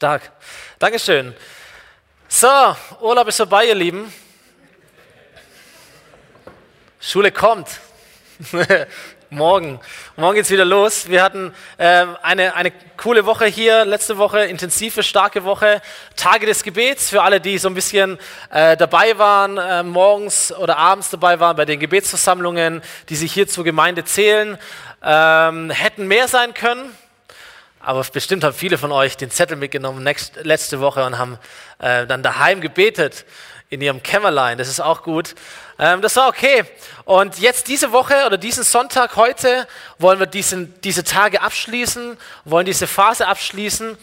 Stark. Dankeschön. So, Urlaub ist vorbei, ihr Lieben. Schule kommt. Morgen. Morgen geht's wieder los. Wir hatten äh, eine, eine coole Woche hier, letzte Woche, intensive, starke Woche. Tage des Gebets für alle, die so ein bisschen äh, dabei waren, äh, morgens oder abends dabei waren bei den Gebetsversammlungen, die sich hier zur Gemeinde zählen. Ähm, hätten mehr sein können. Aber bestimmt haben viele von euch den Zettel mitgenommen next, letzte Woche und haben äh, dann daheim gebetet in ihrem Kämmerlein. Das ist auch gut. Ähm, das war okay. Und jetzt diese Woche oder diesen Sonntag heute wollen wir diesen, diese Tage abschließen, wollen diese Phase abschließen,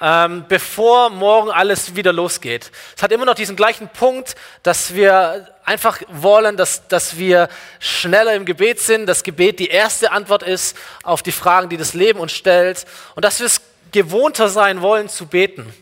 ähm, bevor morgen alles wieder losgeht. Es hat immer noch diesen gleichen Punkt, dass wir einfach wollen, dass, dass wir schneller im Gebet sind, dass Gebet die erste Antwort ist auf die Fragen, die das Leben uns stellt und dass wir es gewohnter sein wollen zu beten.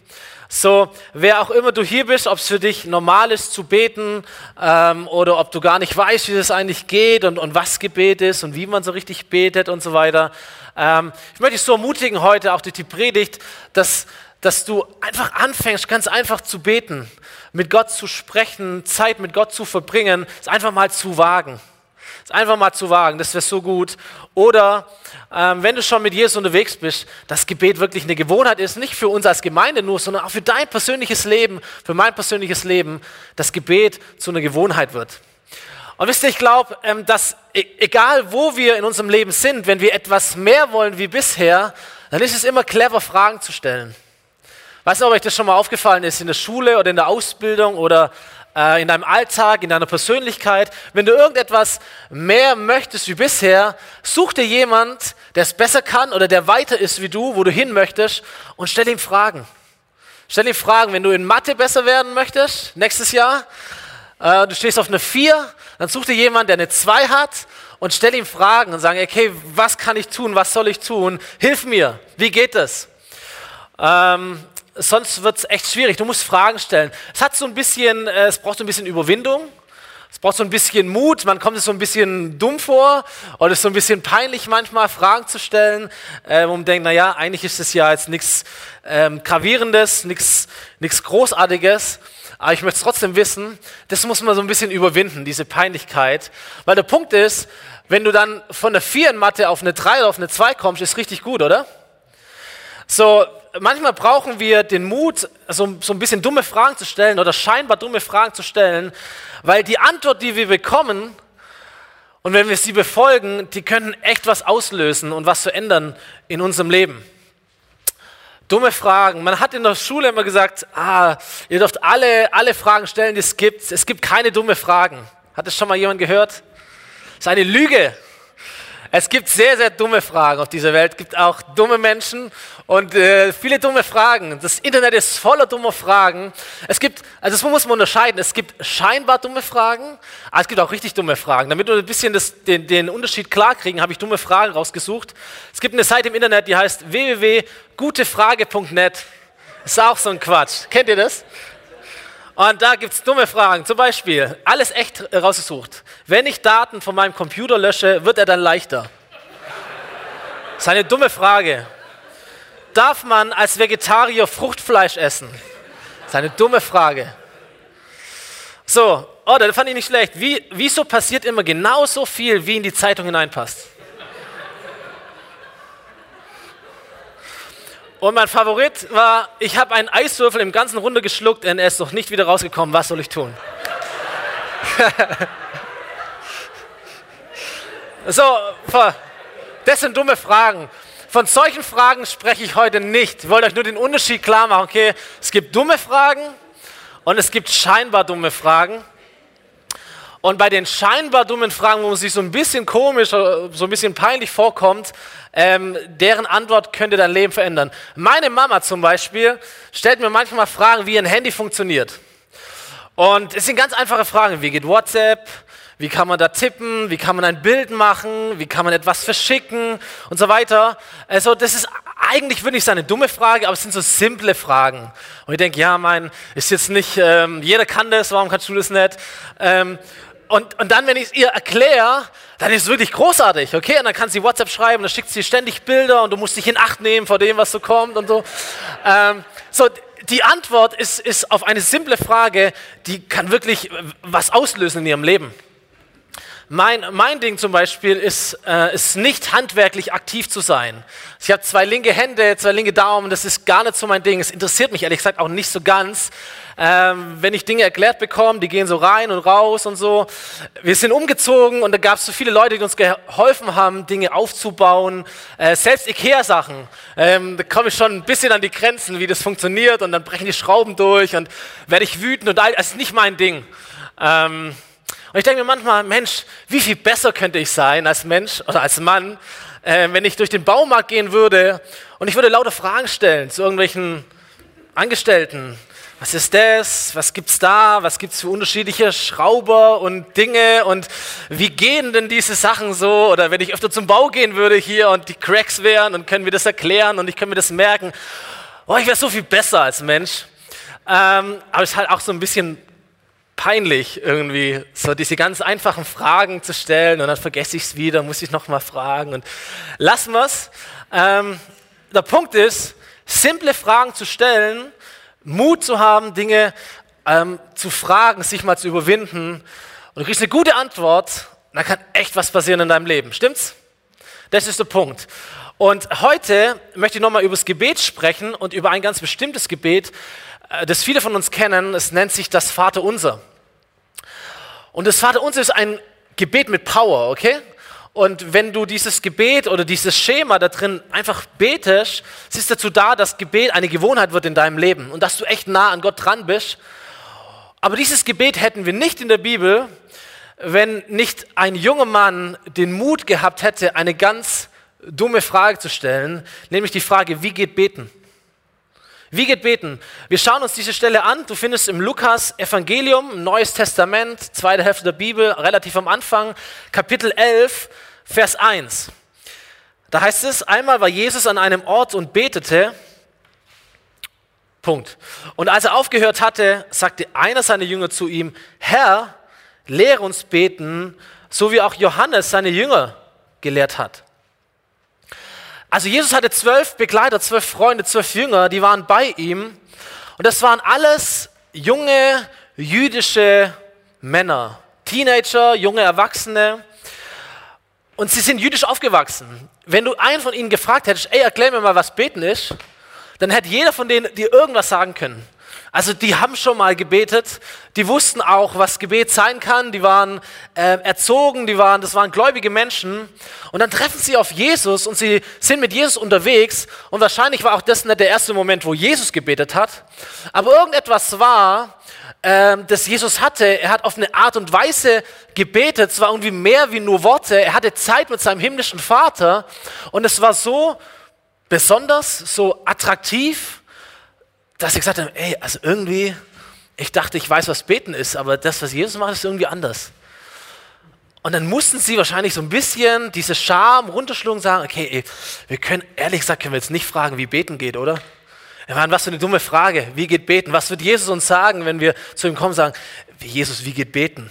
So, wer auch immer du hier bist, ob es für dich normal ist zu beten ähm, oder ob du gar nicht weißt, wie das eigentlich geht und, und was Gebet ist und wie man so richtig betet und so weiter. Ähm, ich möchte dich so ermutigen heute, auch durch die Predigt, dass, dass du einfach anfängst, ganz einfach zu beten, mit Gott zu sprechen, Zeit mit Gott zu verbringen, es einfach mal zu wagen. Es einfach mal zu wagen, das wäre so gut. Oder ähm, wenn du schon mit Jesus unterwegs bist, dass Gebet wirklich eine Gewohnheit ist, nicht für uns als Gemeinde nur, sondern auch für dein persönliches Leben, für mein persönliches Leben, dass Gebet zu einer Gewohnheit wird. Und wisst ihr, ich glaube, ähm, dass e egal wo wir in unserem Leben sind, wenn wir etwas mehr wollen wie bisher, dann ist es immer clever, Fragen zu stellen. Weißt du, ob euch das schon mal aufgefallen ist in der Schule oder in der Ausbildung oder äh, in deinem Alltag, in deiner Persönlichkeit. Wenn du irgendetwas mehr möchtest wie bisher, such dir jemand, der es besser kann oder der weiter ist wie du, wo du hin möchtest und stell ihm Fragen. Stell ihm Fragen, wenn du in Mathe besser werden möchtest, nächstes Jahr, äh, du stehst auf eine 4, dann such dir jemanden, der eine 2 hat und stell ihm Fragen und sag, okay, was kann ich tun, was soll ich tun, hilf mir, wie geht es? Ähm, sonst wird es echt schwierig. Du musst Fragen stellen. Es hat so ein bisschen, äh, es braucht so ein bisschen Überwindung. Es braucht so ein bisschen Mut. Man kommt sich so ein bisschen dumm vor oder es ist so ein bisschen peinlich manchmal, Fragen zu stellen, äh, wo man denkt, naja, eigentlich ist es ja jetzt nichts ähm, Gravierendes, nichts Großartiges. Aber ich möchte es trotzdem wissen, das muss man so ein bisschen überwinden, diese Peinlichkeit. Weil der Punkt ist, wenn du dann von der 4 in Mathe auf eine 3 oder auf eine 2 kommst, ist richtig gut, oder? So, manchmal brauchen wir den Mut, so, so ein bisschen dumme Fragen zu stellen oder scheinbar dumme Fragen zu stellen, weil die Antwort, die wir bekommen, und wenn wir sie befolgen, die können echt was auslösen und was zu ändern in unserem Leben. Dumme Fragen. Man hat in der Schule immer gesagt, ah, ihr dürft alle, alle Fragen stellen, die es gibt. Es gibt keine dumme Fragen. Hat das schon mal jemand gehört? Das ist eine Lüge. Es gibt sehr, sehr dumme Fragen auf dieser Welt. Es gibt auch dumme Menschen und äh, viele dumme Fragen. Das Internet ist voller dummer Fragen. Es gibt, also das muss man unterscheiden. Es gibt scheinbar dumme Fragen, aber es gibt auch richtig dumme Fragen. Damit wir ein bisschen das, den, den Unterschied klar kriegen, habe ich dumme Fragen rausgesucht. Es gibt eine Seite im Internet, die heißt www.gutefrage.net. Ist auch so ein Quatsch. Kennt ihr das? Und da gibt es dumme Fragen. Zum Beispiel, alles echt rausgesucht. Wenn ich Daten von meinem Computer lösche, wird er dann leichter? Das ist eine dumme Frage. Darf man als Vegetarier Fruchtfleisch essen? Das ist eine dumme Frage. So, oh, das fand ich nicht schlecht. Wie, wieso passiert immer genauso viel, wie in die Zeitung hineinpasst? Und mein Favorit war, ich habe einen Eiswürfel im ganzen Runde geschluckt und er ist noch nicht wieder rausgekommen. Was soll ich tun? so, das sind dumme Fragen. Von solchen Fragen spreche ich heute nicht. Ich wollte euch nur den Unterschied klar machen. Okay, es gibt dumme Fragen und es gibt scheinbar dumme Fragen. Und bei den scheinbar dummen Fragen, wo man sich so ein bisschen komisch, so ein bisschen peinlich vorkommt, ähm, deren Antwort könnte dein Leben verändern. Meine Mama zum Beispiel stellt mir manchmal Fragen, wie ein Handy funktioniert. Und es sind ganz einfache Fragen. Wie geht WhatsApp? Wie kann man da tippen? Wie kann man ein Bild machen? Wie kann man etwas verschicken? Und so weiter. Also, das ist eigentlich wirklich eine dumme Frage, aber es sind so simple Fragen. Und ich denke, ja, mein, ist jetzt nicht, ähm, jeder kann das, warum kannst du das nicht? Ähm, und, und dann, wenn ich es ihr erkläre, dann ist es wirklich großartig, okay? Und dann kann sie WhatsApp schreiben, dann schickt sie ständig Bilder und du musst dich in Acht nehmen vor dem, was so kommt und so. Ähm, so, die Antwort ist, ist auf eine simple Frage, die kann wirklich was auslösen in ihrem Leben. Mein, mein Ding zum Beispiel ist, äh, ist nicht handwerklich aktiv zu sein. Ich habe zwei linke Hände, zwei linke Daumen, das ist gar nicht so mein Ding. Es interessiert mich ehrlich gesagt auch nicht so ganz. Ähm, wenn ich Dinge erklärt bekomme, die gehen so rein und raus und so. Wir sind umgezogen und da gab es so viele Leute, die uns geholfen haben, Dinge aufzubauen. Äh, selbst Ikea-Sachen. Ähm, da komme ich schon ein bisschen an die Grenzen, wie das funktioniert und dann brechen die Schrauben durch und werde ich wütend und all. Das ist nicht mein Ding. Ähm, und ich denke mir manchmal, Mensch, wie viel besser könnte ich sein als Mensch oder als Mann, äh, wenn ich durch den Baumarkt gehen würde und ich würde lauter Fragen stellen zu irgendwelchen Angestellten. Was ist das? Was gibt's da? Was gibt's für unterschiedliche Schrauber und Dinge? Und wie gehen denn diese Sachen so? Oder wenn ich öfter zum Bau gehen würde hier und die Cracks wären und können wir das erklären und ich kann mir das merken. Oh, ich wäre so viel besser als Mensch. Ähm, aber es ist halt auch so ein bisschen peinlich irgendwie, so diese ganz einfachen Fragen zu stellen und dann vergesse ich es wieder, muss ich nochmal fragen und lassen wir es. Ähm, der Punkt ist, simple Fragen zu stellen, Mut zu haben, Dinge ähm, zu fragen, sich mal zu überwinden und du kriegst eine gute Antwort, dann kann echt was passieren in deinem Leben. Stimmt's? Das ist der Punkt. Und heute möchte ich nochmal über das Gebet sprechen und über ein ganz bestimmtes Gebet, das viele von uns kennen. Es nennt sich das Vaterunser. Und das Vaterunser ist ein Gebet mit Power, okay? Und wenn du dieses Gebet oder dieses Schema da drin einfach betest, es ist dazu da, dass Gebet eine Gewohnheit wird in deinem Leben und dass du echt nah an Gott dran bist. Aber dieses Gebet hätten wir nicht in der Bibel, wenn nicht ein junger Mann den Mut gehabt hätte, eine ganz dumme Frage zu stellen, nämlich die Frage, wie geht beten? Wie geht beten? Wir schauen uns diese Stelle an. Du findest im Lukas Evangelium, Neues Testament, zweite Hälfte der Bibel, relativ am Anfang, Kapitel 11, Vers 1. Da heißt es, einmal war Jesus an einem Ort und betete. Punkt. Und als er aufgehört hatte, sagte einer seiner Jünger zu ihm, Herr, lehre uns beten, so wie auch Johannes seine Jünger gelehrt hat. Also Jesus hatte zwölf Begleiter, zwölf Freunde, zwölf Jünger, die waren bei ihm. Und das waren alles junge jüdische Männer, Teenager, junge Erwachsene. Und sie sind jüdisch aufgewachsen. Wenn du einen von ihnen gefragt hättest, ey, erklär mir mal, was beten ist, dann hätte jeder von denen dir irgendwas sagen können. Also die haben schon mal gebetet, die wussten auch, was Gebet sein kann, die waren äh, erzogen, die waren, das waren gläubige Menschen. Und dann treffen sie auf Jesus und sie sind mit Jesus unterwegs. Und wahrscheinlich war auch das nicht der erste Moment, wo Jesus gebetet hat. Aber irgendetwas war, äh, das Jesus hatte. Er hat auf eine Art und Weise gebetet. Es war irgendwie mehr wie nur Worte. Er hatte Zeit mit seinem himmlischen Vater. Und es war so besonders, so attraktiv dass ich gesagt habe, ey, also irgendwie, ich dachte, ich weiß, was beten ist, aber das, was Jesus macht, ist irgendwie anders. Und dann mussten sie wahrscheinlich so ein bisschen diese Scham runterschlucken und sagen, okay, ey, wir können, ehrlich gesagt, können wir jetzt nicht fragen, wie beten geht, oder? Ich meine, was für eine dumme Frage. Wie geht beten? Was wird Jesus uns sagen, wenn wir zu ihm kommen und sagen, Jesus, wie geht beten?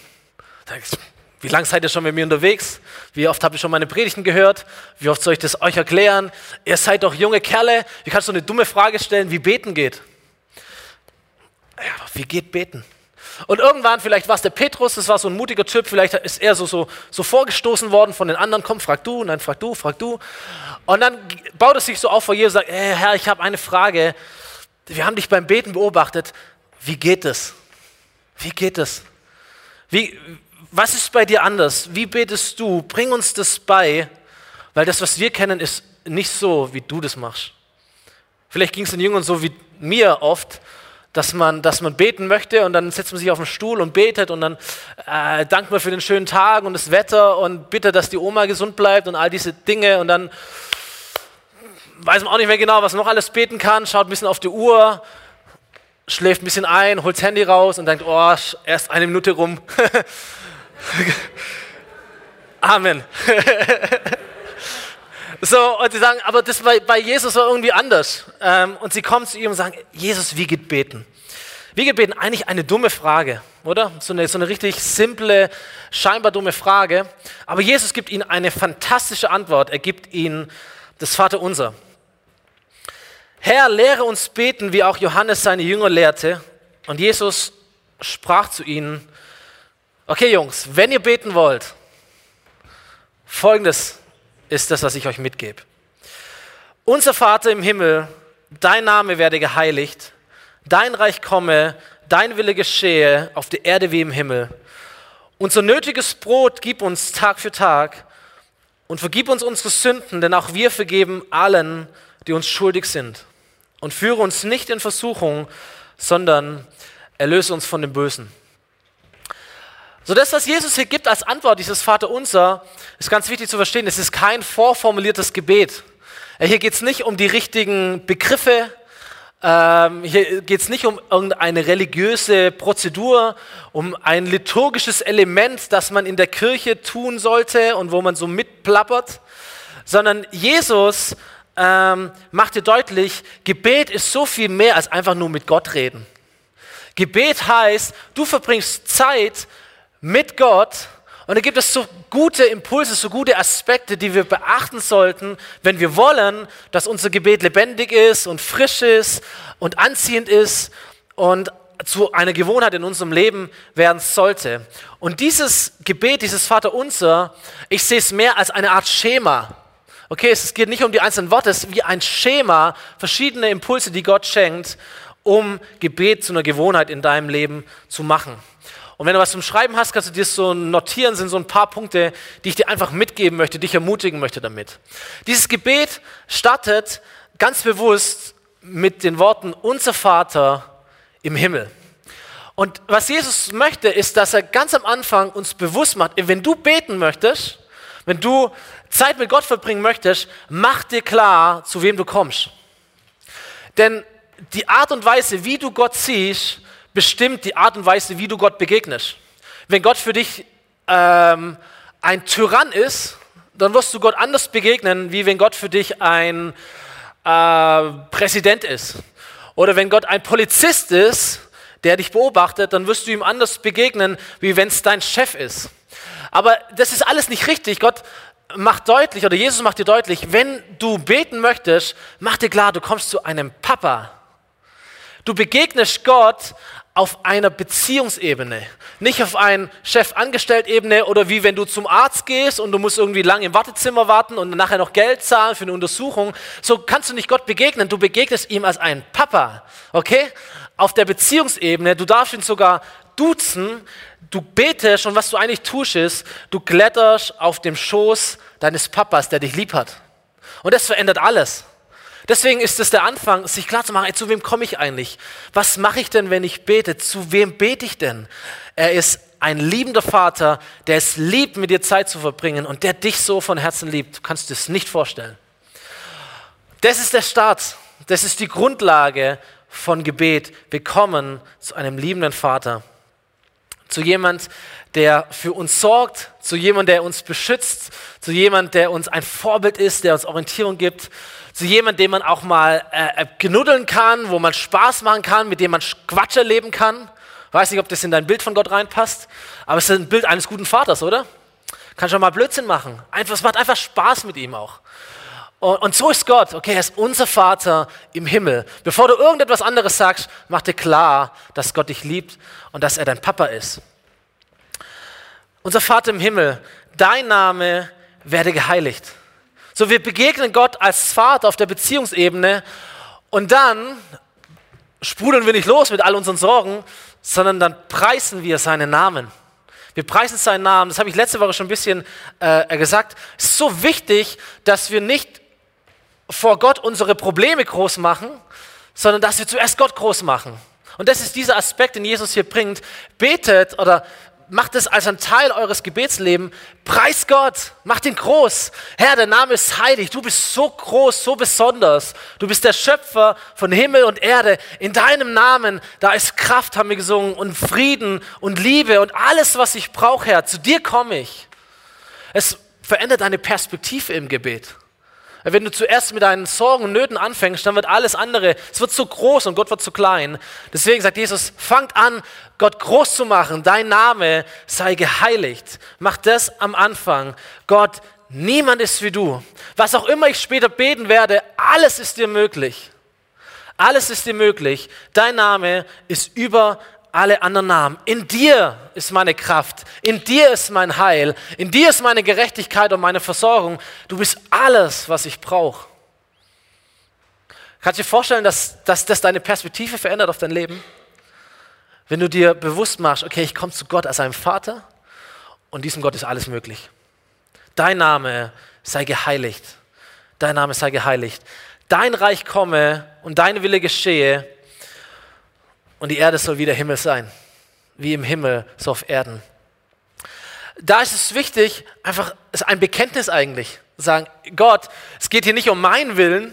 Wie lange seid ihr schon mit mir unterwegs? Wie oft habt ihr schon meine Predigten gehört? Wie oft soll ich das euch erklären? Ihr seid doch junge Kerle. Wie kannst du eine dumme Frage stellen, wie beten geht? Ja, wie geht beten? Und irgendwann, vielleicht war es der Petrus, das war so ein mutiger Typ, vielleicht ist er so, so, so vorgestoßen worden von den anderen, komm, frag du, nein, frag du, frag du. Und dann baut es sich so auf vor Jesus und sagt, hey, Herr, ich habe eine Frage. Wir haben dich beim Beten beobachtet. Wie geht es? Wie geht es? Wie, was ist bei dir anders? Wie betest du? Bring uns das bei, weil das, was wir kennen, ist nicht so, wie du das machst. Vielleicht ging es den Jüngern so wie mir oft dass man, dass man beten möchte und dann setzt man sich auf den Stuhl und betet und dann äh, dankt man für den schönen Tag und das Wetter und bittet, dass die Oma gesund bleibt und all diese Dinge und dann weiß man auch nicht mehr genau, was man noch alles beten kann, schaut ein bisschen auf die Uhr, schläft ein bisschen ein, holt das Handy raus und denkt, oh, erst eine Minute rum. Amen. So, und sie sagen, aber das bei, bei Jesus war irgendwie anders. Ähm, und sie kommen zu ihm und sagen, Jesus, wie geht beten? Wie geht beten? Eigentlich eine dumme Frage, oder? So eine, so eine richtig simple, scheinbar dumme Frage. Aber Jesus gibt ihnen eine fantastische Antwort. Er gibt ihnen das Vaterunser. Herr, lehre uns beten, wie auch Johannes seine Jünger lehrte. Und Jesus sprach zu ihnen, okay Jungs, wenn ihr beten wollt, folgendes ist das, was ich euch mitgebe. Unser Vater im Himmel, dein Name werde geheiligt, dein Reich komme, dein Wille geschehe auf der Erde wie im Himmel. Unser nötiges Brot gib uns Tag für Tag und vergib uns unsere Sünden, denn auch wir vergeben allen, die uns schuldig sind. Und führe uns nicht in Versuchung, sondern erlöse uns von dem Bösen. So das, was Jesus hier gibt als Antwort, dieses Vaterunser, ist ganz wichtig zu verstehen. Es ist kein vorformuliertes Gebet. Hier geht es nicht um die richtigen Begriffe, ähm, hier geht es nicht um irgendeine religiöse Prozedur, um ein liturgisches Element, das man in der Kirche tun sollte und wo man so mitplappert, sondern Jesus ähm, macht dir deutlich, Gebet ist so viel mehr als einfach nur mit Gott reden. Gebet heißt, du verbringst Zeit mit Gott und da gibt es so gute Impulse, so gute Aspekte, die wir beachten sollten, wenn wir wollen, dass unser Gebet lebendig ist und frisch ist und anziehend ist und zu einer Gewohnheit in unserem Leben werden sollte. Und dieses Gebet, dieses Vaterunser, ich sehe es mehr als eine Art Schema. Okay, es geht nicht um die einzelnen Worte, es ist wie ein Schema, verschiedene Impulse, die Gott schenkt, um Gebet zu einer Gewohnheit in deinem Leben zu machen. Und wenn du was zum Schreiben hast, kannst du dir so notieren, sind so ein paar Punkte, die ich dir einfach mitgeben möchte, dich ermutigen möchte damit. Dieses Gebet startet ganz bewusst mit den Worten, unser Vater im Himmel. Und was Jesus möchte, ist, dass er ganz am Anfang uns bewusst macht, wenn du beten möchtest, wenn du Zeit mit Gott verbringen möchtest, mach dir klar, zu wem du kommst. Denn die Art und Weise, wie du Gott siehst, bestimmt die Art und Weise, wie du Gott begegnest. Wenn Gott für dich ähm, ein Tyrann ist, dann wirst du Gott anders begegnen, wie wenn Gott für dich ein äh, Präsident ist. Oder wenn Gott ein Polizist ist, der dich beobachtet, dann wirst du ihm anders begegnen, wie wenn es dein Chef ist. Aber das ist alles nicht richtig. Gott macht deutlich, oder Jesus macht dir deutlich, wenn du beten möchtest, mach dir klar, du kommst zu einem Papa. Du begegnest Gott auf einer Beziehungsebene, nicht auf einer Chef-Angestellt-Ebene oder wie wenn du zum Arzt gehst und du musst irgendwie lang im Wartezimmer warten und nachher noch Geld zahlen für eine Untersuchung. So kannst du nicht Gott begegnen. Du begegnest ihm als ein Papa, okay? Auf der Beziehungsebene, du darfst ihn sogar duzen. Du betest und was du eigentlich tust ist, du kletterst auf dem Schoß deines Papas, der dich lieb hat. Und das verändert alles. Deswegen ist es der Anfang, sich klar zu machen, ey, zu wem komme ich eigentlich? Was mache ich denn, wenn ich bete? Zu wem bete ich denn? Er ist ein liebender Vater, der es liebt, mit dir Zeit zu verbringen und der dich so von Herzen liebt. Du kannst dir das nicht vorstellen. Das ist der Start. Das ist die Grundlage von Gebet. Wir kommen zu einem liebenden Vater. Zu jemand, der für uns sorgt, zu jemand, der uns beschützt, zu jemand, der uns ein Vorbild ist, der uns Orientierung gibt, zu jemandem, den man auch mal äh, äh, genuddeln kann, wo man Spaß machen kann, mit dem man Quatsch erleben kann. Weiß nicht, ob das in dein Bild von Gott reinpasst, aber es ist ein Bild eines guten Vaters, oder? Kann schon mal Blödsinn machen. Einfach, es macht einfach Spaß mit ihm auch. Und, so ist Gott, okay, er ist unser Vater im Himmel. Bevor du irgendetwas anderes sagst, mach dir klar, dass Gott dich liebt und dass er dein Papa ist. Unser Vater im Himmel, dein Name werde geheiligt. So, wir begegnen Gott als Vater auf der Beziehungsebene und dann sprudeln wir nicht los mit all unseren Sorgen, sondern dann preisen wir seinen Namen. Wir preisen seinen Namen. Das habe ich letzte Woche schon ein bisschen äh, gesagt. Es ist so wichtig, dass wir nicht vor Gott unsere Probleme groß machen, sondern dass wir zuerst Gott groß machen. Und das ist dieser Aspekt, den Jesus hier bringt. Betet oder macht es als ein Teil eures Gebetslebens. Preis Gott, macht ihn groß. Herr, der Name ist heilig. Du bist so groß, so besonders. Du bist der Schöpfer von Himmel und Erde. In deinem Namen, da ist Kraft, haben wir gesungen, und Frieden und Liebe und alles, was ich brauche, Herr. Zu dir komme ich. Es verändert deine Perspektive im Gebet. Wenn du zuerst mit deinen Sorgen und Nöten anfängst, dann wird alles andere, es wird zu groß und Gott wird zu klein. Deswegen sagt Jesus, fangt an, Gott groß zu machen. Dein Name sei geheiligt. Mach das am Anfang. Gott, niemand ist wie du. Was auch immer ich später beten werde, alles ist dir möglich. Alles ist dir möglich. Dein Name ist über alle anderen Namen. In dir ist meine Kraft. In dir ist mein Heil. In dir ist meine Gerechtigkeit und meine Versorgung. Du bist alles, was ich brauche. Kannst du dir vorstellen, dass, dass das deine Perspektive verändert auf dein Leben? Wenn du dir bewusst machst, okay, ich komme zu Gott als einem Vater und diesem Gott ist alles möglich. Dein Name sei geheiligt. Dein Name sei geheiligt. Dein Reich komme und dein Wille geschehe und die Erde soll wieder Himmel sein. Wie im Himmel, so auf Erden. Da ist es wichtig, einfach, ist ein Bekenntnis eigentlich. Sagen, Gott, es geht hier nicht um meinen Willen,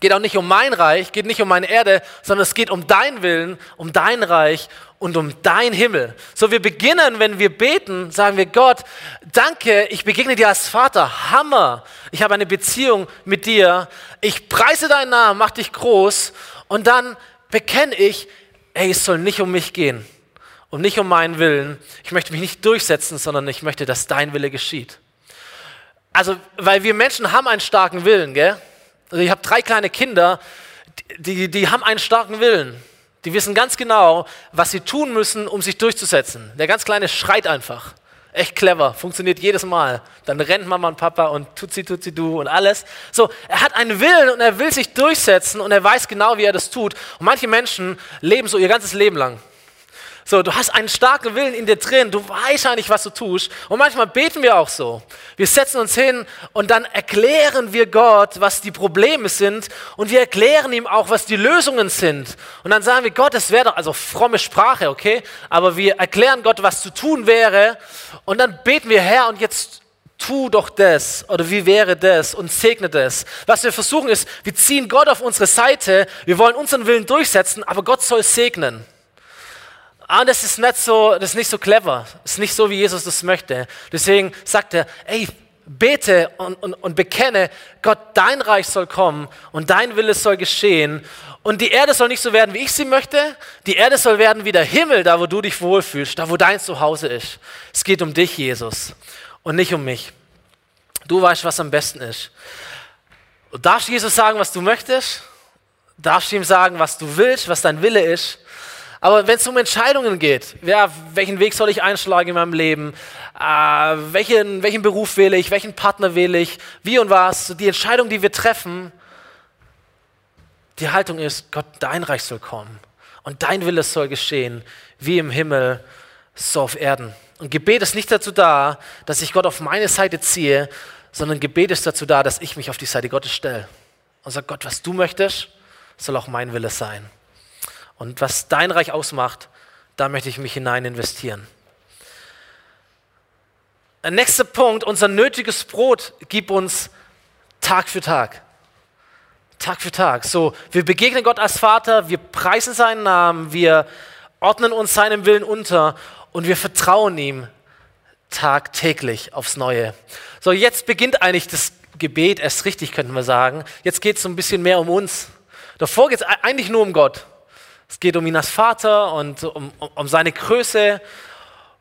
geht auch nicht um mein Reich, geht nicht um meine Erde, sondern es geht um deinen Willen, um dein Reich und um dein Himmel. So wir beginnen, wenn wir beten, sagen wir Gott, danke, ich begegne dir als Vater, Hammer. Ich habe eine Beziehung mit dir. Ich preise deinen Namen, mach dich groß und dann bekenne ich, ey, es soll nicht um mich gehen und nicht um meinen Willen. Ich möchte mich nicht durchsetzen, sondern ich möchte, dass dein Wille geschieht. Also, weil wir Menschen haben einen starken Willen, gell? Also ich habe drei kleine Kinder, die, die haben einen starken Willen. Die wissen ganz genau, was sie tun müssen, um sich durchzusetzen. Der ganz Kleine schreit einfach. Echt clever, funktioniert jedes Mal. Dann rennt Mama und Papa und tut sie, tut sie, du und alles. So, er hat einen Willen und er will sich durchsetzen und er weiß genau, wie er das tut. Und manche Menschen leben so ihr ganzes Leben lang. So, du hast einen starken Willen in dir drin, du weißt eigentlich, was du tust. Und manchmal beten wir auch so. Wir setzen uns hin und dann erklären wir Gott, was die Probleme sind und wir erklären ihm auch, was die Lösungen sind. Und dann sagen wir, Gott, es wäre doch, also fromme Sprache, okay? Aber wir erklären Gott, was zu tun wäre und dann beten wir, Herr, und jetzt tu doch das oder wie wäre das und segne das. Was wir versuchen ist, wir ziehen Gott auf unsere Seite, wir wollen unseren Willen durchsetzen, aber Gott soll segnen. Ah, das ist nicht so, das ist nicht so clever. Das ist nicht so, wie Jesus das möchte. Deswegen sagt er, ey, bete und, und, und bekenne, Gott, dein Reich soll kommen und dein Wille soll geschehen. Und die Erde soll nicht so werden, wie ich sie möchte. Die Erde soll werden wie der Himmel, da wo du dich wohlfühlst, da wo dein Zuhause ist. Es geht um dich, Jesus, und nicht um mich. Du weißt, was am besten ist. Darfst Jesus sagen, was du möchtest? Darfst du ihm sagen, was du willst, was dein Wille ist? Aber wenn es um Entscheidungen geht, ja, welchen Weg soll ich einschlagen in meinem Leben, äh, welchen, welchen Beruf wähle ich, welchen Partner wähle ich, wie und was, die Entscheidung, die wir treffen, die Haltung ist, Gott, dein Reich soll kommen. Und dein Wille soll geschehen, wie im Himmel, so auf Erden. Und Gebet ist nicht dazu da, dass ich Gott auf meine Seite ziehe, sondern Gebet ist dazu da, dass ich mich auf die Seite Gottes stelle. Und sage, Gott, was du möchtest, soll auch mein Wille sein. Und was dein Reich ausmacht, da möchte ich mich hinein investieren. Der nächste Punkt, unser nötiges Brot gib uns Tag für Tag. Tag für Tag. So, wir begegnen Gott als Vater, wir preisen seinen Namen, wir ordnen uns seinem Willen unter und wir vertrauen ihm tagtäglich aufs Neue. So, jetzt beginnt eigentlich das Gebet erst richtig, könnten wir sagen. Jetzt geht es so ein bisschen mehr um uns. Davor geht es eigentlich nur um Gott. Es geht um ihn als Vater und um, um, um seine Größe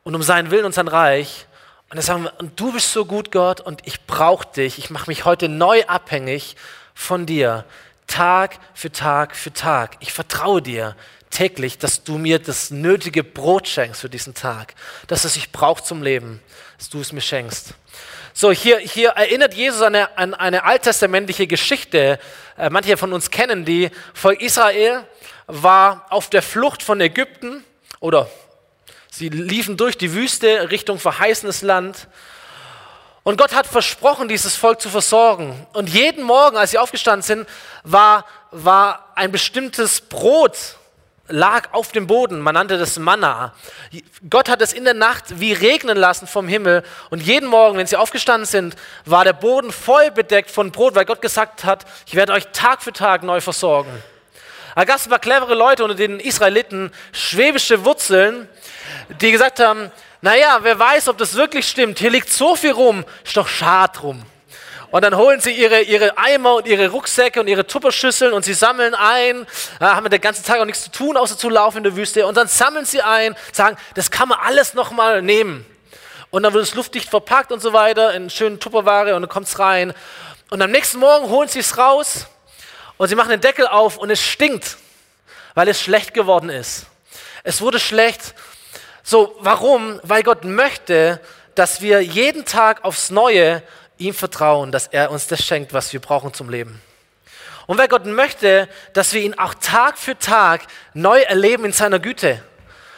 und um seinen Willen und sein Reich. Und dann sagen wir, und du bist so gut, Gott, und ich brauche dich. Ich mache mich heute neu abhängig von dir, Tag für Tag für Tag. Ich vertraue dir täglich, dass du mir das nötige Brot schenkst für diesen Tag, dass es ich brauche zum Leben, dass du es mir schenkst. So, hier, hier erinnert Jesus an eine, an eine alttestamentliche Geschichte. Äh, manche von uns kennen die. Volk Israel war auf der Flucht von Ägypten oder sie liefen durch die Wüste Richtung verheißenes Land. Und Gott hat versprochen, dieses Volk zu versorgen. Und jeden Morgen, als sie aufgestanden sind, war, war ein bestimmtes Brot lag auf dem Boden. Man nannte das Manna. Gott hat es in der Nacht wie regnen lassen vom Himmel. Und jeden Morgen, wenn sie aufgestanden sind, war der Boden voll bedeckt von Brot, weil Gott gesagt hat, ich werde euch Tag für Tag neu versorgen. Da gab es ein paar clevere Leute unter den Israeliten, schwäbische Wurzeln, die gesagt haben, naja, wer weiß, ob das wirklich stimmt. Hier liegt so viel rum, ist doch schad rum. Und dann holen sie ihre, ihre Eimer und ihre Rucksäcke und ihre Tupperschüsseln und sie sammeln ein, haben den ganzen Tag auch nichts zu tun, außer zu laufen in der Wüste. Und dann sammeln sie ein, sagen, das kann man alles nochmal nehmen. Und dann wird es luftdicht verpackt und so weiter in schönen Tupperware und dann kommt es rein. Und am nächsten Morgen holen sie es raus Und sie machen den Deckel auf und es stinkt, weil es schlecht geworden ist. Es wurde schlecht. So, warum? Weil Gott möchte, dass wir jeden Tag aufs Neue ihm vertrauen, dass er uns das schenkt, was wir brauchen zum Leben. Und weil Gott möchte, dass wir ihn auch Tag für Tag neu erleben in seiner Güte.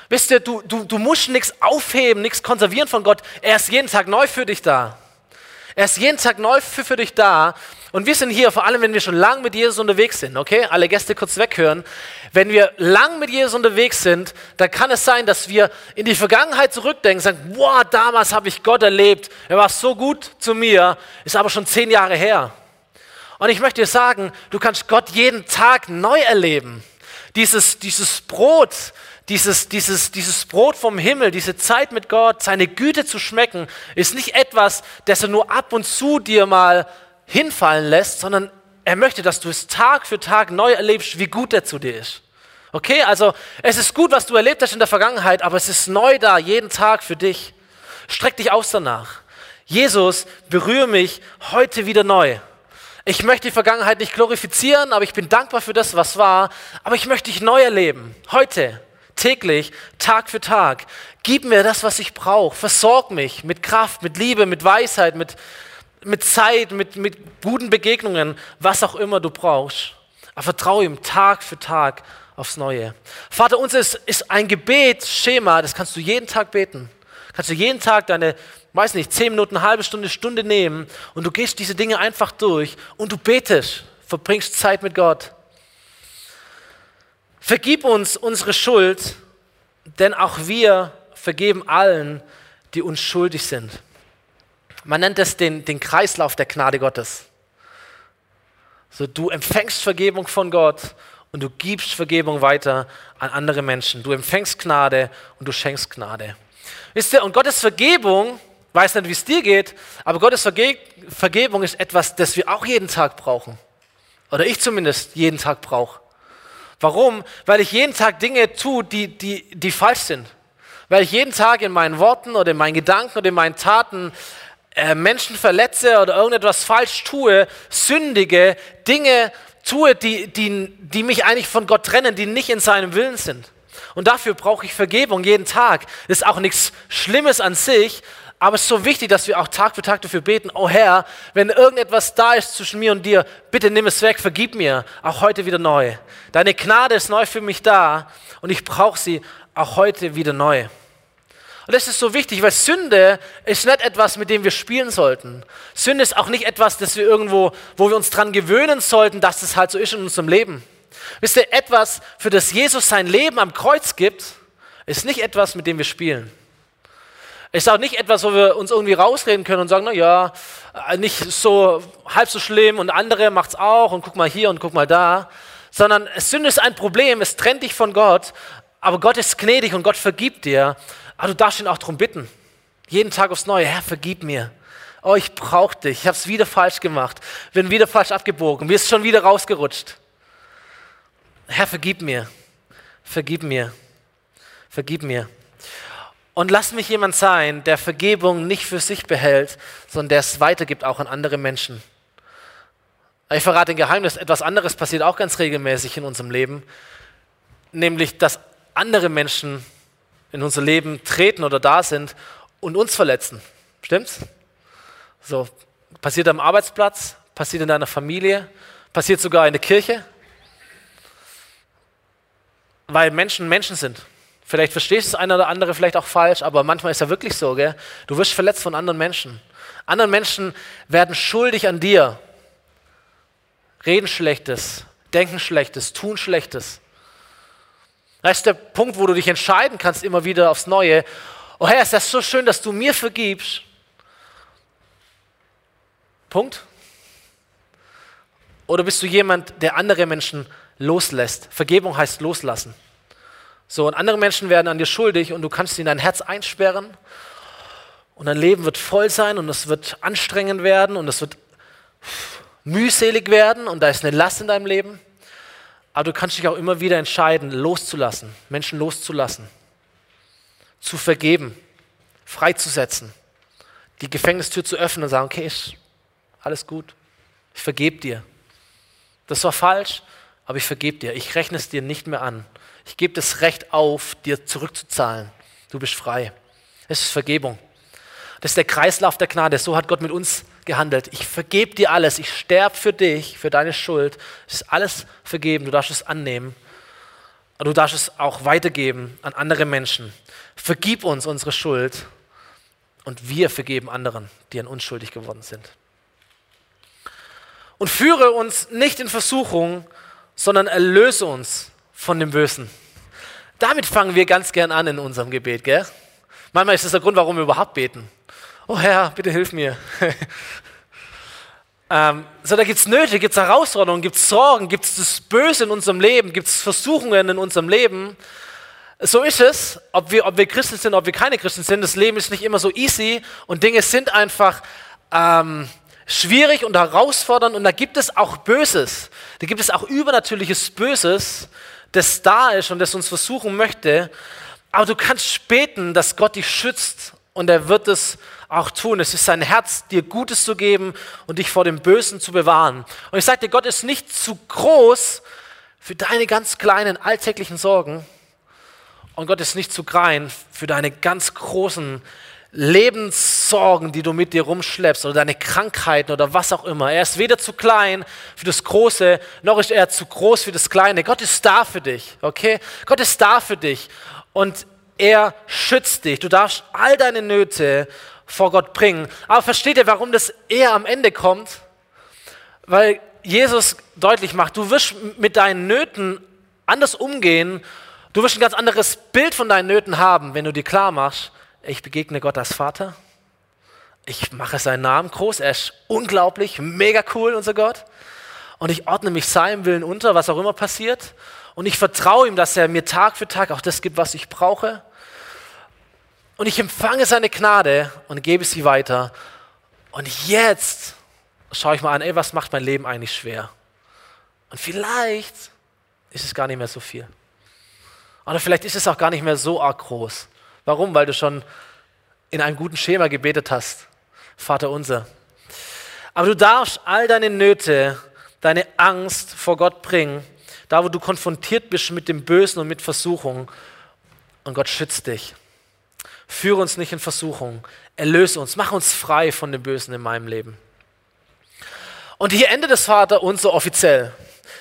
Wisst ihr, du, du, du musst nichts aufheben, nichts konservieren von Gott. Er ist jeden Tag neu für dich da. Er ist jeden Tag neu für, für dich da. Und wir sind hier, vor allem wenn wir schon lang mit Jesus unterwegs sind, okay? Alle Gäste kurz weghören. Wenn wir lang mit Jesus unterwegs sind, dann kann es sein, dass wir in die Vergangenheit zurückdenken, sagen, wow, damals habe ich Gott erlebt, er war so gut zu mir, ist aber schon zehn Jahre her. Und ich möchte dir sagen, du kannst Gott jeden Tag neu erleben. Dieses, dieses Brot, dieses, dieses, dieses Brot vom Himmel, diese Zeit mit Gott, seine Güte zu schmecken, ist nicht etwas, das er nur ab und zu dir mal hinfallen lässt, sondern er möchte, dass du es Tag für Tag neu erlebst, wie gut er zu dir ist. Okay, also es ist gut, was du erlebt hast in der Vergangenheit, aber es ist neu da, jeden Tag für dich. Streck dich aus danach. Jesus, berühre mich heute wieder neu. Ich möchte die Vergangenheit nicht glorifizieren, aber ich bin dankbar für das, was war. Aber ich möchte dich neu erleben. Heute, täglich, Tag für Tag. Gib mir das, was ich brauche. Versorg mich mit Kraft, mit Liebe, mit Weisheit, mit, mit Zeit, mit, mit guten Begegnungen, was auch immer du brauchst. Aber vertraue ihm Tag für Tag aufs Neue. Vater, uns ist, ist ein Gebetsschema, das kannst du jeden Tag beten. Kannst du jeden Tag deine weiß nicht, zehn Minuten, halbe Stunde, Stunde nehmen und du gehst diese Dinge einfach durch und du betest, verbringst Zeit mit Gott. Vergib uns unsere Schuld, denn auch wir vergeben allen, die uns schuldig sind. Man nennt es den, den Kreislauf der Gnade Gottes. So, du empfängst Vergebung von Gott und du gibst Vergebung weiter an andere Menschen. Du empfängst Gnade und du schenkst Gnade. Wisst ihr, und Gottes Vergebung weiß nicht, wie es dir geht, aber Gottes Verge Vergebung ist etwas, das wir auch jeden Tag brauchen. Oder ich zumindest jeden Tag brauche. Warum? Weil ich jeden Tag Dinge tue, die, die, die falsch sind. Weil ich jeden Tag in meinen Worten oder in meinen Gedanken oder in meinen Taten äh, Menschen verletze oder irgendetwas falsch tue, sündige Dinge tue, die, die, die mich eigentlich von Gott trennen, die nicht in seinem Willen sind. Und dafür brauche ich Vergebung jeden Tag. Ist auch nichts Schlimmes an sich, aber es ist so wichtig, dass wir auch Tag für Tag dafür beten, oh Herr, wenn irgendetwas da ist zwischen mir und dir, bitte nimm es weg, vergib mir, auch heute wieder neu. Deine Gnade ist neu für mich da und ich brauche sie auch heute wieder neu. Und das ist so wichtig, weil Sünde ist nicht etwas, mit dem wir spielen sollten. Sünde ist auch nicht etwas, das wir irgendwo, wo wir uns dran gewöhnen sollten, dass es halt so ist in unserem Leben. Wisst ihr, etwas, für das Jesus sein Leben am Kreuz gibt, ist nicht etwas, mit dem wir spielen. Ist auch nicht etwas, wo wir uns irgendwie rausreden können und sagen, na ja, äh, nicht so halb so schlimm und andere macht's auch und guck mal hier und guck mal da, sondern Sünde ist ein Problem, es trennt dich von Gott, aber Gott ist gnädig und Gott vergibt dir, aber du darfst ihn auch darum bitten. Jeden Tag aufs Neue, Herr, vergib mir. Oh, ich brauche dich. Ich habe es wieder falsch gemacht. Bin wieder falsch abgebogen. Mir ist schon wieder rausgerutscht. Herr, vergib mir. Vergib mir. Vergib mir. Und lass mich jemand sein, der Vergebung nicht für sich behält, sondern der es weitergibt auch an andere Menschen. Ich verrate ein Geheimnis, etwas anderes passiert auch ganz regelmäßig in unserem Leben, nämlich dass andere Menschen in unser Leben treten oder da sind und uns verletzen. Stimmt's? So, passiert am Arbeitsplatz, passiert in deiner Familie, passiert sogar in der Kirche, weil Menschen Menschen sind. Vielleicht verstehst du das eine oder andere vielleicht auch falsch, aber manchmal ist ja wirklich so, gell? Du wirst verletzt von anderen Menschen. Andere Menschen werden schuldig an dir. Reden Schlechtes, denken Schlechtes, tun Schlechtes. Das ist der Punkt, wo du dich entscheiden kannst, immer wieder aufs Neue. Oh Herr, ist das so schön, dass du mir vergibst. Punkt. Oder bist du jemand, der andere Menschen loslässt? Vergebung heißt loslassen. So, und andere Menschen werden an dir schuldig und du kannst sie in dein Herz einsperren und dein Leben wird voll sein und es wird anstrengend werden und es wird mühselig werden und da ist eine Last in deinem Leben. Aber du kannst dich auch immer wieder entscheiden, loszulassen, Menschen loszulassen, zu vergeben, freizusetzen, die Gefängnistür zu öffnen und sagen, okay, ist alles gut, ich vergebe dir. Das war falsch, aber ich vergebe dir. Ich rechne es dir nicht mehr an. Ich gebe das Recht auf, dir zurückzuzahlen. Du bist frei. Es ist Vergebung. Das ist der Kreislauf der Gnade. So hat Gott mit uns gehandelt. Ich vergebe dir alles. Ich sterbe für dich, für deine Schuld. Es ist alles vergeben. Du darfst es annehmen. Und du darfst es auch weitergeben an andere Menschen. Vergib uns unsere Schuld und wir vergeben anderen, die an uns schuldig geworden sind. Und führe uns nicht in Versuchung, sondern erlöse uns von dem Bösen. Damit fangen wir ganz gern an in unserem Gebet, gell? Manchmal ist das der Grund, warum wir überhaupt beten. Oh Herr, bitte hilf mir. ähm, so, da gibt es Nöte, gibt es Herausforderungen, gibt es Sorgen, gibt es das Böse in unserem Leben, gibt es Versuchungen in unserem Leben. So ist es, ob wir, ob wir Christen sind, ob wir keine Christen sind. Das Leben ist nicht immer so easy und Dinge sind einfach ähm, schwierig und herausfordernd und da gibt es auch Böses. Da gibt es auch übernatürliches Böses, das da ist und das uns versuchen möchte. Aber du kannst beten, dass Gott dich schützt und er wird es auch tun. Es ist sein Herz, dir Gutes zu geben und dich vor dem Bösen zu bewahren. Und ich sage dir, Gott ist nicht zu groß für deine ganz kleinen alltäglichen Sorgen, und Gott ist nicht zu klein für deine ganz großen Lebenssorgen, die du mit dir rumschleppst oder deine Krankheiten oder was auch immer. Er ist weder zu klein für das Große, noch ist er zu groß für das Kleine. Gott ist da für dich, okay? Gott ist da für dich und er schützt dich. Du darfst all deine Nöte vor Gott bringen. Aber versteht ihr, warum das eher am Ende kommt? Weil Jesus deutlich macht, du wirst mit deinen Nöten anders umgehen Du wirst ein ganz anderes Bild von deinen Nöten haben, wenn du dir klar machst, ich begegne Gott als Vater. Ich mache seinen Namen groß. Er ist unglaublich, mega cool, unser Gott. Und ich ordne mich seinem Willen unter, was auch immer passiert. Und ich vertraue ihm, dass er mir Tag für Tag auch das gibt, was ich brauche. Und ich empfange seine Gnade und gebe sie weiter. Und jetzt schaue ich mal an, ey, was macht mein Leben eigentlich schwer? Und vielleicht ist es gar nicht mehr so viel. Oder vielleicht ist es auch gar nicht mehr so arg groß. Warum? Weil du schon in einem guten Schema gebetet hast. Vater unser. Aber du darfst all deine Nöte, deine Angst vor Gott bringen, da wo du konfrontiert bist mit dem Bösen und mit Versuchung. Und Gott schützt dich. Führe uns nicht in Versuchung. Erlöse uns. Mach uns frei von dem Bösen in meinem Leben. Und hier endet das Vater unser offiziell.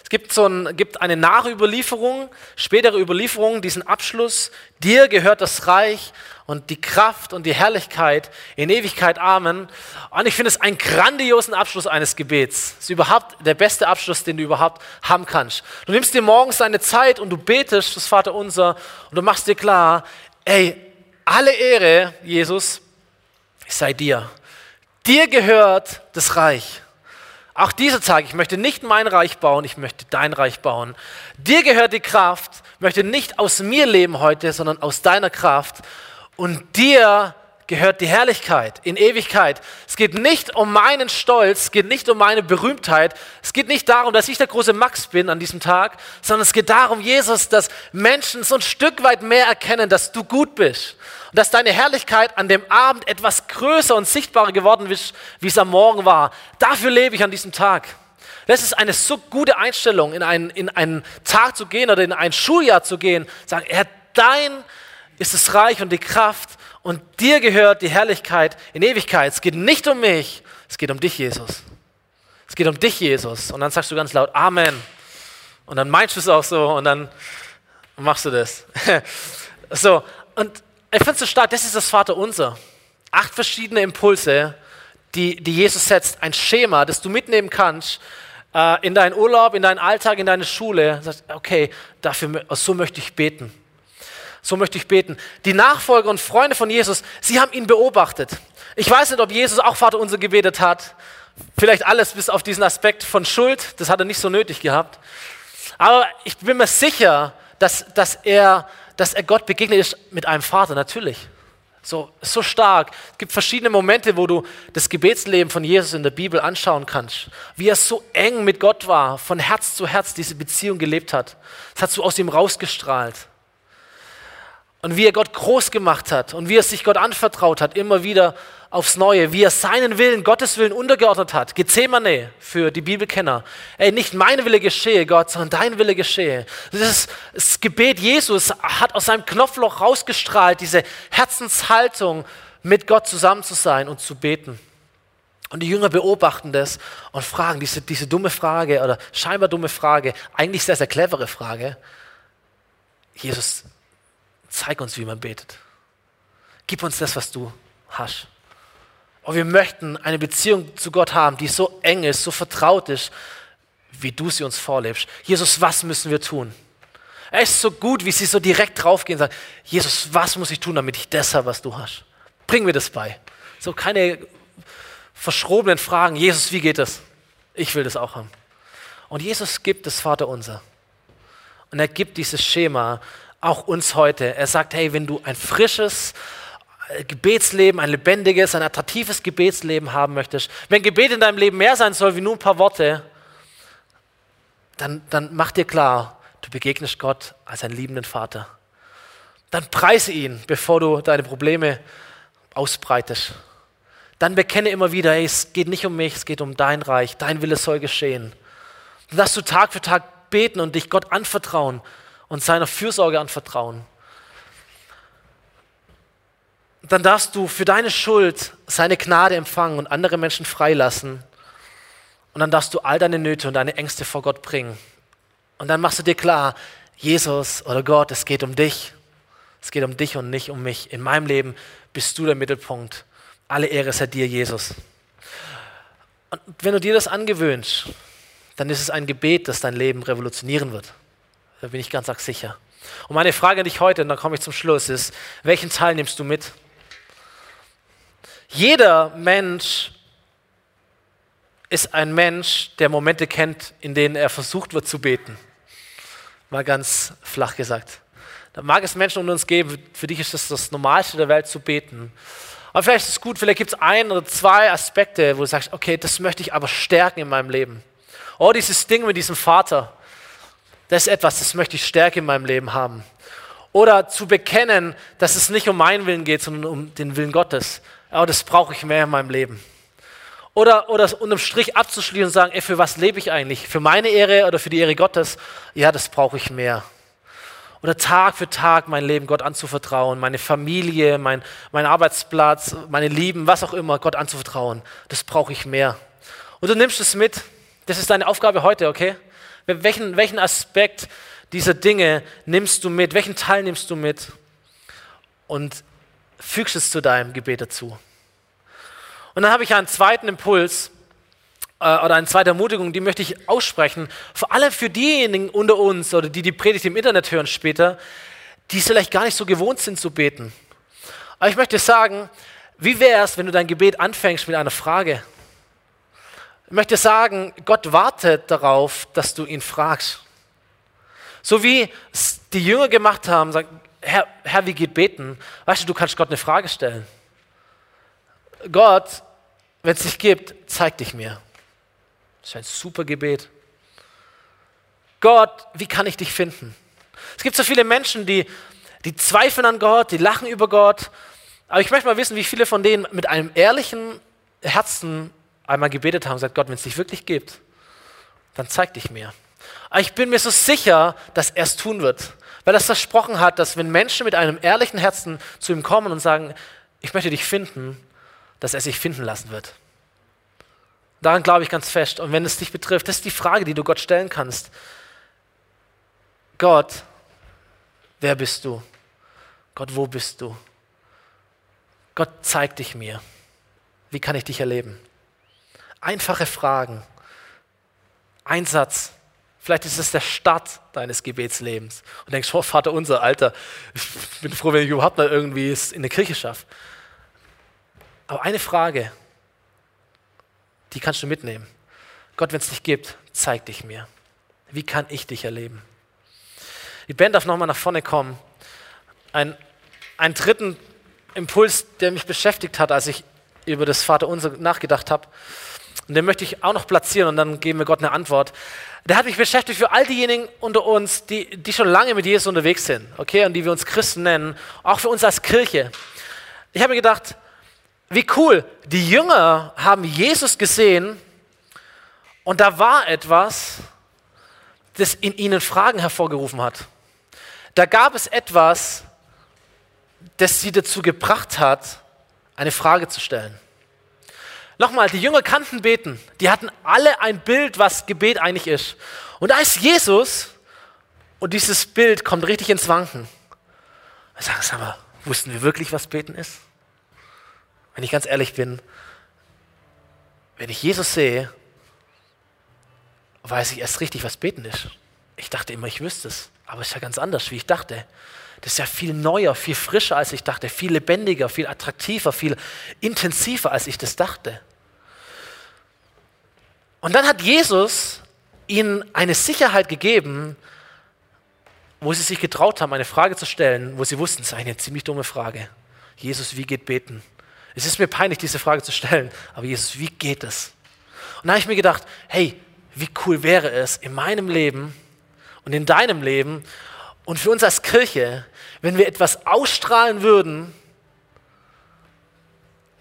Es gibt, so ein, gibt eine Nachüberlieferung, spätere Überlieferung, diesen Abschluss. Dir gehört das Reich und die Kraft und die Herrlichkeit in Ewigkeit. Amen. Und ich finde es einen grandiosen Abschluss eines Gebets. Es ist überhaupt der beste Abschluss, den du überhaupt haben kannst. Du nimmst dir morgens deine Zeit und du betest das Vaterunser und du machst dir klar, ey, alle Ehre, Jesus, sei dir. Dir gehört das Reich. Auch dieser Tag, ich möchte nicht mein Reich bauen, ich möchte dein Reich bauen. Dir gehört die Kraft, möchte nicht aus mir leben heute, sondern aus deiner Kraft. Und dir gehört die Herrlichkeit in Ewigkeit. Es geht nicht um meinen Stolz, es geht nicht um meine Berühmtheit, es geht nicht darum, dass ich der große Max bin an diesem Tag, sondern es geht darum, Jesus, dass Menschen so ein Stück weit mehr erkennen, dass du gut bist dass deine Herrlichkeit an dem Abend etwas größer und sichtbarer geworden ist, wie es am Morgen war. Dafür lebe ich an diesem Tag. Das ist eine so gute Einstellung, in einen, in einen Tag zu gehen oder in ein Schuljahr zu gehen. Sagen, Herr, dein ist das Reich und die Kraft und dir gehört die Herrlichkeit in Ewigkeit. Es geht nicht um mich, es geht um dich, Jesus. Es geht um dich, Jesus. Und dann sagst du ganz laut Amen. Und dann meinst du es auch so und dann machst du das. so, und ich finde es so stark, das ist das Vaterunser. Acht verschiedene Impulse, die, die Jesus setzt, ein Schema, das du mitnehmen kannst äh, in deinen Urlaub, in deinen Alltag, in deine Schule. Sagst, okay, dafür, so möchte ich beten. So möchte ich beten. Die Nachfolger und Freunde von Jesus, sie haben ihn beobachtet. Ich weiß nicht, ob Jesus auch Vaterunser gebetet hat. Vielleicht alles bis auf diesen Aspekt von Schuld. Das hat er nicht so nötig gehabt. Aber ich bin mir sicher, dass, dass er dass er Gott begegnet ist mit einem Vater, natürlich. So, so stark. Es gibt verschiedene Momente, wo du das Gebetsleben von Jesus in der Bibel anschauen kannst. Wie er so eng mit Gott war, von Herz zu Herz diese Beziehung gelebt hat. Das hat so aus ihm rausgestrahlt. Und wie er Gott groß gemacht hat und wie er sich Gott anvertraut hat, immer wieder aufs Neue, wie er seinen Willen, Gottes Willen untergeordnet hat. Gethsemane für die Bibelkenner. Ey, nicht mein Wille geschehe, Gott, sondern dein Wille geschehe. Das, das Gebet Jesus hat aus seinem Knopfloch rausgestrahlt, diese Herzenshaltung, mit Gott zusammen zu sein und zu beten. Und die Jünger beobachten das und fragen diese, diese dumme Frage oder scheinbar dumme Frage, eigentlich sehr, sehr clevere Frage. Jesus, zeig uns, wie man betet. Gib uns das, was du hast. Und wir möchten eine Beziehung zu Gott haben, die so eng ist, so vertraut ist, wie du sie uns vorlebst. Jesus, was müssen wir tun? Er ist so gut, wie sie so direkt draufgehen und sagen, Jesus, was muss ich tun, damit ich das habe, was du hast? Bring mir das bei. So keine verschrobenen Fragen. Jesus, wie geht das? Ich will das auch haben. Und Jesus gibt das Vater unser. Und er gibt dieses Schema auch uns heute. Er sagt, hey, wenn du ein frisches, Gebetsleben, ein lebendiges, ein attraktives Gebetsleben haben möchtest, wenn Gebet in deinem Leben mehr sein soll wie nur ein paar Worte, dann, dann mach dir klar, du begegnest Gott als einen liebenden Vater. Dann preise ihn, bevor du deine Probleme ausbreitest. Dann bekenne immer wieder, hey, es geht nicht um mich, es geht um dein Reich, dein Wille soll geschehen. Dann darfst du Tag für Tag beten und dich Gott anvertrauen und seiner Fürsorge anvertrauen dann darfst du für deine Schuld seine Gnade empfangen und andere Menschen freilassen. Und dann darfst du all deine Nöte und deine Ängste vor Gott bringen. Und dann machst du dir klar, Jesus oder Gott, es geht um dich. Es geht um dich und nicht um mich. In meinem Leben bist du der Mittelpunkt. Alle Ehre sei dir, Jesus. Und wenn du dir das angewöhnst, dann ist es ein Gebet, das dein Leben revolutionieren wird. Da bin ich ganz sicher. Und meine Frage an dich heute, und dann komme ich zum Schluss, ist, welchen Teil nimmst du mit? Jeder Mensch ist ein Mensch, der Momente kennt, in denen er versucht wird zu beten. Mal ganz flach gesagt. Da mag es Menschen unter uns geben, für dich ist das das Normalste der Welt zu beten. Aber vielleicht ist es gut, vielleicht gibt es ein oder zwei Aspekte, wo du sagst, okay, das möchte ich aber stärken in meinem Leben. Oh, dieses Ding mit diesem Vater, das ist etwas, das möchte ich stärken in meinem Leben haben. Oder zu bekennen, dass es nicht um meinen Willen geht, sondern um den Willen Gottes aber das brauche ich mehr in meinem Leben. Oder, oder unterm Strich abzuschließen und sagen, ey, für was lebe ich eigentlich? Für meine Ehre oder für die Ehre Gottes? Ja, das brauche ich mehr. Oder Tag für Tag mein Leben Gott anzuvertrauen, meine Familie, mein, mein Arbeitsplatz, meine Lieben, was auch immer, Gott anzuvertrauen. Das brauche ich mehr. Und du nimmst es mit. Das ist deine Aufgabe heute, okay? Welchen, welchen Aspekt dieser Dinge nimmst du mit? Welchen Teil nimmst du mit? Und fügst es zu deinem Gebet dazu. Und dann habe ich einen zweiten Impuls äh, oder eine zweite Ermutigung, die möchte ich aussprechen, vor allem für diejenigen unter uns oder die die Predigt im Internet hören später, die vielleicht gar nicht so gewohnt sind zu beten. Aber ich möchte sagen, wie wäre es, wenn du dein Gebet anfängst mit einer Frage? Ich möchte sagen, Gott wartet darauf, dass du ihn fragst. So wie es die Jünger gemacht haben, sagt, Herr, Herr, wie geht beten? Weißt du, du kannst Gott eine Frage stellen. Gott, wenn es dich gibt, zeig dich mir. Das ist ein super Gebet. Gott, wie kann ich dich finden? Es gibt so viele Menschen, die, die zweifeln an Gott, die lachen über Gott. Aber ich möchte mal wissen, wie viele von denen mit einem ehrlichen Herzen einmal gebetet haben und sagt, Gott, wenn es dich wirklich gibt, dann zeig dich mir. Aber ich bin mir so sicher, dass er es tun wird. Weil er versprochen hat, dass wenn Menschen mit einem ehrlichen Herzen zu ihm kommen und sagen, ich möchte dich finden, dass er sich finden lassen wird. Daran glaube ich ganz fest. Und wenn es dich betrifft, das ist die Frage, die du Gott stellen kannst. Gott, wer bist du? Gott, wo bist du? Gott, zeig dich mir. Wie kann ich dich erleben? Einfache Fragen. Ein Satz. Vielleicht ist es der Start deines Gebetslebens. Und denkst, oh Vater unser, Alter, ich bin froh, wenn ich überhaupt mal irgendwie es in der Kirche schaffe. Aber eine Frage, die kannst du mitnehmen. Gott, wenn es dich gibt, zeig dich mir. Wie kann ich dich erleben? Die Band darf nochmal nach vorne kommen. Ein, einen dritten Impuls, der mich beschäftigt hat, als ich über das Vaterunser nachgedacht habe. Und den möchte ich auch noch platzieren und dann geben wir Gott eine Antwort. Der hat mich beschäftigt für all diejenigen unter uns, die, die schon lange mit Jesus unterwegs sind, okay, und die wir uns Christen nennen, auch für uns als Kirche. Ich habe mir gedacht, wie cool, die Jünger haben Jesus gesehen und da war etwas, das in ihnen Fragen hervorgerufen hat. Da gab es etwas, das sie dazu gebracht hat, eine Frage zu stellen. Nochmal, die Jünger kannten Beten. Die hatten alle ein Bild, was Gebet eigentlich ist. Und da ist Jesus und dieses Bild kommt richtig ins Wanken. Wir sagen, sag mal, wussten wir wirklich, was Beten ist? Wenn ich ganz ehrlich bin, wenn ich Jesus sehe, weiß ich erst richtig, was Beten ist. Ich dachte immer, ich wüsste es, aber es ist ja ganz anders, wie ich dachte. Das ist ja viel neuer, viel frischer, als ich dachte, viel lebendiger, viel attraktiver, viel intensiver, als ich das dachte. Und dann hat Jesus ihnen eine Sicherheit gegeben, wo sie sich getraut haben, eine Frage zu stellen, wo sie wussten, es ist eine ziemlich dumme Frage. Jesus, wie geht beten? Es ist mir peinlich, diese Frage zu stellen, aber Jesus, wie geht es? Und da habe ich mir gedacht, hey, wie cool wäre es in meinem Leben und in deinem Leben und für uns als Kirche, wenn wir etwas ausstrahlen würden,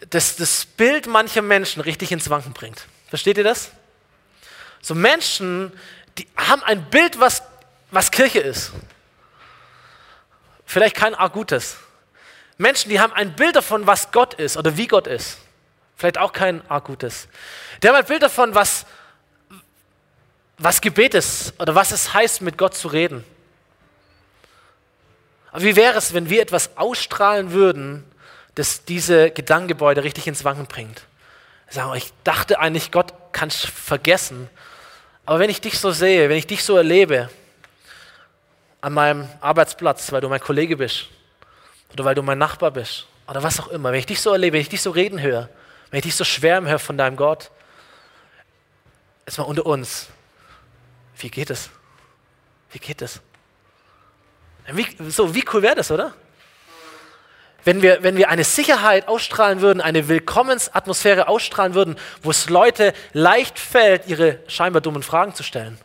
das das Bild mancher Menschen richtig ins Wanken bringt. Versteht ihr das? So Menschen, die haben ein Bild, was, was Kirche ist. Vielleicht kein arg gutes. Menschen, die haben ein Bild davon, was Gott ist oder wie Gott ist. Vielleicht auch kein arg gutes. Die haben ein Bild davon, was, was Gebet ist oder was es heißt, mit Gott zu reden. Aber wie wäre es, wenn wir etwas ausstrahlen würden, das diese Gedankengebäude richtig ins Wanken bringt? Sagen, ich dachte eigentlich, Gott kann es vergessen. Aber wenn ich dich so sehe, wenn ich dich so erlebe, an meinem Arbeitsplatz, weil du mein Kollege bist, oder weil du mein Nachbar bist, oder was auch immer, wenn ich dich so erlebe, wenn ich dich so reden höre, wenn ich dich so schwärmen höre von deinem Gott, jetzt mal unter uns, wie geht es? Wie geht es? Wie, so, wie cool wäre das, oder? Wenn wir, wenn wir eine Sicherheit ausstrahlen würden, eine Willkommensatmosphäre ausstrahlen würden, wo es Leute leicht fällt, ihre scheinbar dummen Fragen zu stellen.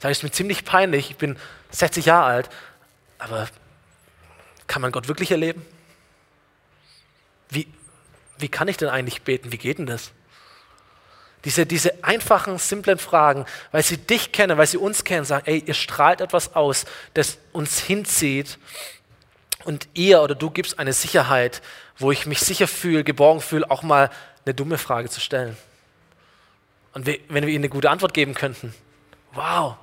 Da ist mir ziemlich peinlich, ich bin 60 Jahre alt, aber kann man Gott wirklich erleben? Wie, wie kann ich denn eigentlich beten? Wie geht denn das? Diese, diese einfachen, simplen Fragen, weil sie dich kennen, weil sie uns kennen, sagen, ey, ihr strahlt etwas aus, das uns hinzieht und ihr oder du gibst eine Sicherheit, wo ich mich sicher fühle, geborgen fühle, auch mal eine dumme Frage zu stellen. Und wenn wir ihnen eine gute Antwort geben könnten, wow,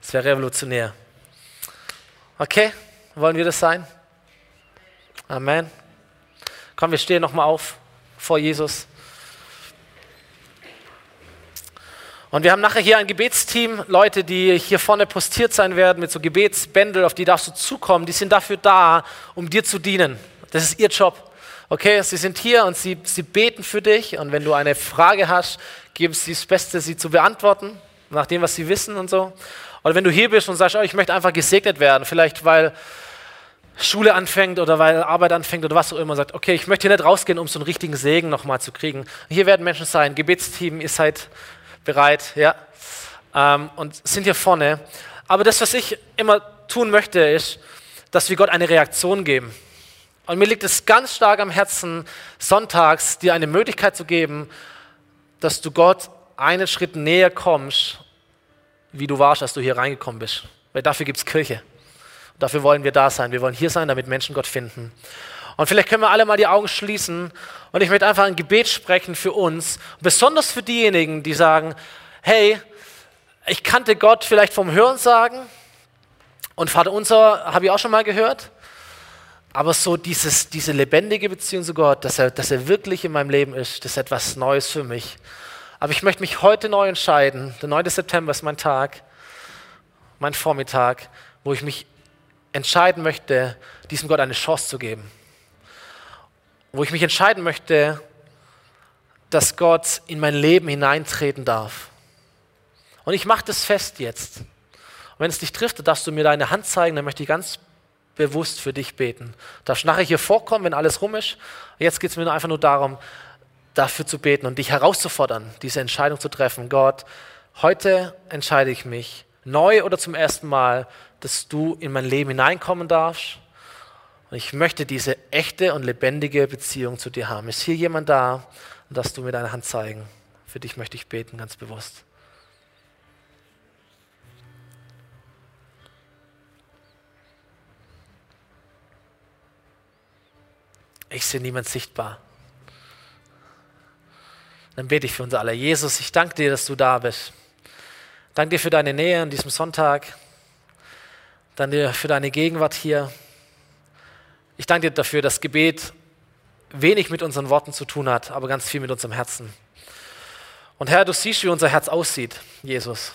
das wäre revolutionär. Okay, wollen wir das sein? Amen. Komm, wir stehen nochmal auf vor Jesus. Und wir haben nachher hier ein Gebetsteam, Leute, die hier vorne postiert sein werden mit so Gebetsbändel, auf die darfst du zukommen. Die sind dafür da, um dir zu dienen. Das ist ihr Job. Okay, sie sind hier und sie, sie beten für dich. Und wenn du eine Frage hast, geben sie das Beste, sie zu beantworten, nach dem, was sie wissen und so. Oder wenn du hier bist und sagst, oh, ich möchte einfach gesegnet werden, vielleicht weil Schule anfängt oder weil Arbeit anfängt oder was auch immer, sagt, okay, ich möchte hier nicht rausgehen, um so einen richtigen Segen nochmal zu kriegen. Hier werden Menschen sein, Gebetsteam, ihr seid bereit, ja, ähm, und sind hier vorne. Aber das, was ich immer tun möchte, ist, dass wir Gott eine Reaktion geben. Und mir liegt es ganz stark am Herzen, sonntags dir eine Möglichkeit zu geben, dass du Gott einen Schritt näher kommst, wie du warst, als du hier reingekommen bist. Weil dafür gibt es Kirche. Und dafür wollen wir da sein. Wir wollen hier sein, damit Menschen Gott finden. Und vielleicht können wir alle mal die Augen schließen und ich möchte einfach ein Gebet sprechen für uns, besonders für diejenigen, die sagen, hey, ich kannte Gott vielleicht vom Hören sagen und Vater unser habe ich auch schon mal gehört, aber so dieses, diese lebendige Beziehung zu Gott, dass er, dass er wirklich in meinem Leben ist, das ist etwas Neues für mich. Aber ich möchte mich heute neu entscheiden. Der 9. September ist mein Tag, mein Vormittag, wo ich mich entscheiden möchte, diesem Gott eine Chance zu geben wo ich mich entscheiden möchte, dass Gott in mein Leben hineintreten darf. Und ich mache das fest jetzt. Und wenn es dich trifft, darfst du mir deine Hand zeigen, dann möchte ich ganz bewusst für dich beten. Darfst nachher hier vorkommen, wenn alles rum ist. Jetzt geht es mir einfach nur darum, dafür zu beten und dich herauszufordern, diese Entscheidung zu treffen. Gott, heute entscheide ich mich, neu oder zum ersten Mal, dass du in mein Leben hineinkommen darfst Und ich möchte diese echte und lebendige Beziehung zu dir haben. Ist hier jemand da? Und darfst du mir deine Hand zeigen. Für dich möchte ich beten, ganz bewusst. Ich sehe niemand sichtbar. Dann bete ich für uns alle. Jesus, ich danke dir, dass du da bist. Danke dir für deine Nähe an diesem Sonntag. Danke dir für deine Gegenwart hier. Ich danke dir dafür, dass Gebet wenig mit unseren Worten zu tun hat, aber ganz viel mit unserem Herzen. Und Herr, du siehst, wie unser Herz aussieht, Jesus.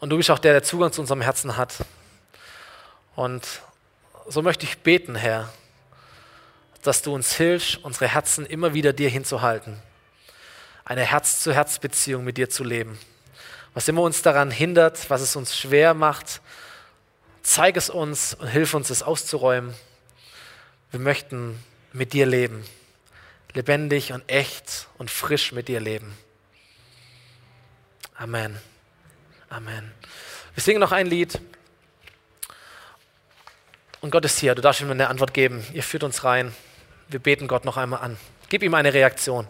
Und du bist auch der, der Zugang zu unserem Herzen hat. Und so möchte ich beten, Herr, dass du uns hilfst, unsere Herzen immer wieder dir hinzuhalten. Eine Herz-zu-Herz-Beziehung mit dir zu leben. Was immer uns daran hindert, was es uns schwer macht, zeig es uns und hilf uns, es auszuräumen. Wir möchten mit dir leben. Lebendig und echt und frisch mit dir leben. Amen. Amen. Wir singen noch ein Lied. Und Gott ist hier. Du darfst ihm eine Antwort geben. Ihr führt uns rein. Wir beten Gott noch einmal an. Gib ihm eine Reaktion.